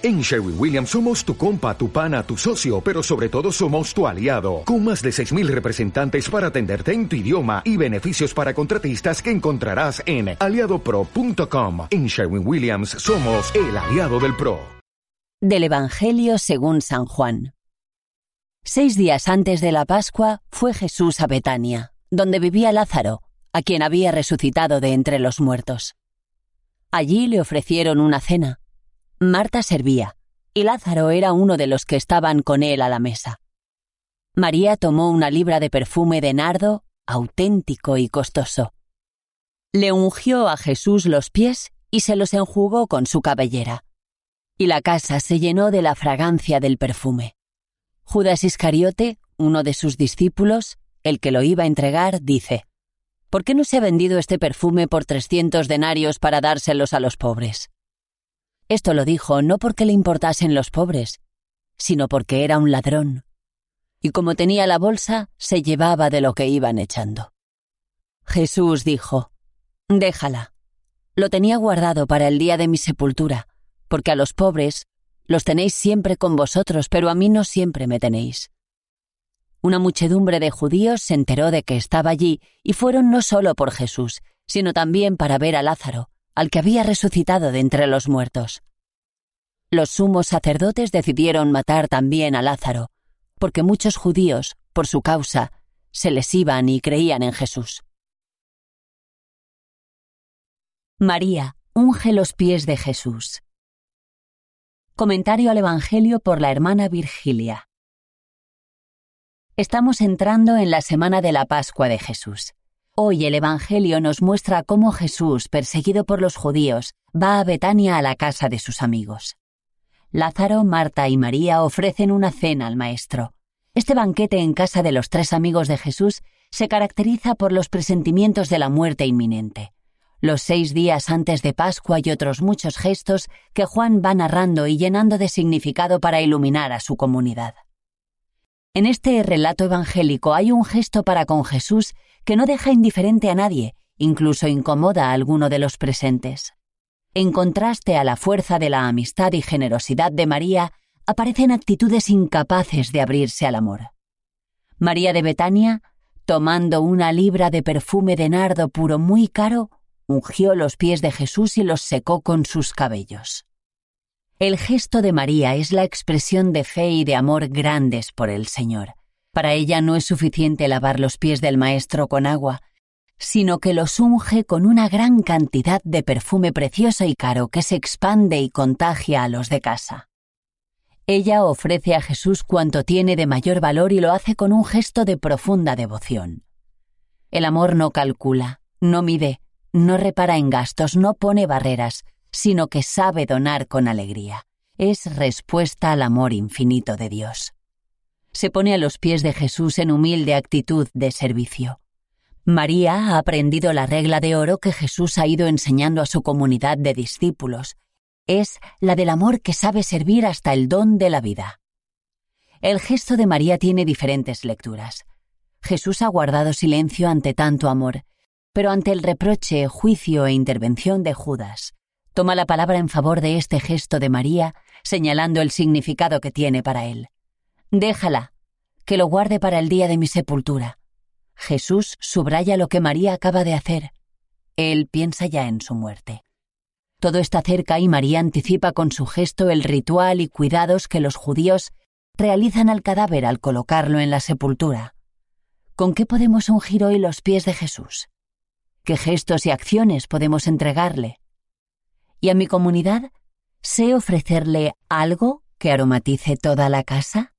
En Sherwin Williams somos tu compa, tu pana, tu socio, pero sobre todo somos tu aliado, con más de 6.000 representantes para atenderte en tu idioma y beneficios para contratistas que encontrarás en aliadopro.com. En Sherwin Williams somos el aliado del PRO. Del Evangelio según San Juan. Seis días antes de la Pascua fue Jesús a Betania, donde vivía Lázaro, a quien había resucitado de entre los muertos. Allí le ofrecieron una cena Marta servía, y Lázaro era uno de los que estaban con él a la mesa. María tomó una libra de perfume de nardo, auténtico y costoso. Le ungió a Jesús los pies y se los enjugó con su cabellera. Y la casa se llenó de la fragancia del perfume. Judas Iscariote, uno de sus discípulos, el que lo iba a entregar, dice, ¿Por qué no se ha vendido este perfume por trescientos denarios para dárselos a los pobres? Esto lo dijo no porque le importasen los pobres, sino porque era un ladrón. Y como tenía la bolsa, se llevaba de lo que iban echando. Jesús dijo, Déjala. Lo tenía guardado para el día de mi sepultura, porque a los pobres los tenéis siempre con vosotros, pero a mí no siempre me tenéis. Una muchedumbre de judíos se enteró de que estaba allí y fueron no solo por Jesús, sino también para ver a Lázaro, al que había resucitado de entre los muertos. Los sumos sacerdotes decidieron matar también a Lázaro, porque muchos judíos, por su causa, se les iban y creían en Jesús. María unge los pies de Jesús. Comentario al Evangelio por la hermana Virgilia. Estamos entrando en la semana de la Pascua de Jesús. Hoy el Evangelio nos muestra cómo Jesús, perseguido por los judíos, va a Betania a la casa de sus amigos. Lázaro, Marta y María ofrecen una cena al Maestro. Este banquete en casa de los tres amigos de Jesús se caracteriza por los presentimientos de la muerte inminente. Los seis días antes de Pascua y otros muchos gestos que Juan va narrando y llenando de significado para iluminar a su comunidad. En este relato evangélico hay un gesto para con Jesús que no deja indiferente a nadie, incluso incomoda a alguno de los presentes. En contraste a la fuerza de la amistad y generosidad de María, aparecen actitudes incapaces de abrirse al amor. María de Betania, tomando una libra de perfume de nardo puro muy caro, ungió los pies de Jesús y los secó con sus cabellos. El gesto de María es la expresión de fe y de amor grandes por el Señor. Para ella no es suficiente lavar los pies del Maestro con agua, sino que los unge con una gran cantidad de perfume precioso y caro que se expande y contagia a los de casa. Ella ofrece a Jesús cuanto tiene de mayor valor y lo hace con un gesto de profunda devoción. El amor no calcula, no mide, no repara en gastos, no pone barreras, sino que sabe donar con alegría. Es respuesta al amor infinito de Dios se pone a los pies de Jesús en humilde actitud de servicio. María ha aprendido la regla de oro que Jesús ha ido enseñando a su comunidad de discípulos. Es la del amor que sabe servir hasta el don de la vida. El gesto de María tiene diferentes lecturas. Jesús ha guardado silencio ante tanto amor, pero ante el reproche, juicio e intervención de Judas, toma la palabra en favor de este gesto de María, señalando el significado que tiene para él. Déjala, que lo guarde para el día de mi sepultura. Jesús subraya lo que María acaba de hacer. Él piensa ya en su muerte. Todo está cerca y María anticipa con su gesto el ritual y cuidados que los judíos realizan al cadáver al colocarlo en la sepultura. ¿Con qué podemos ungir hoy los pies de Jesús? ¿Qué gestos y acciones podemos entregarle? ¿Y a mi comunidad sé ofrecerle algo que aromatice toda la casa?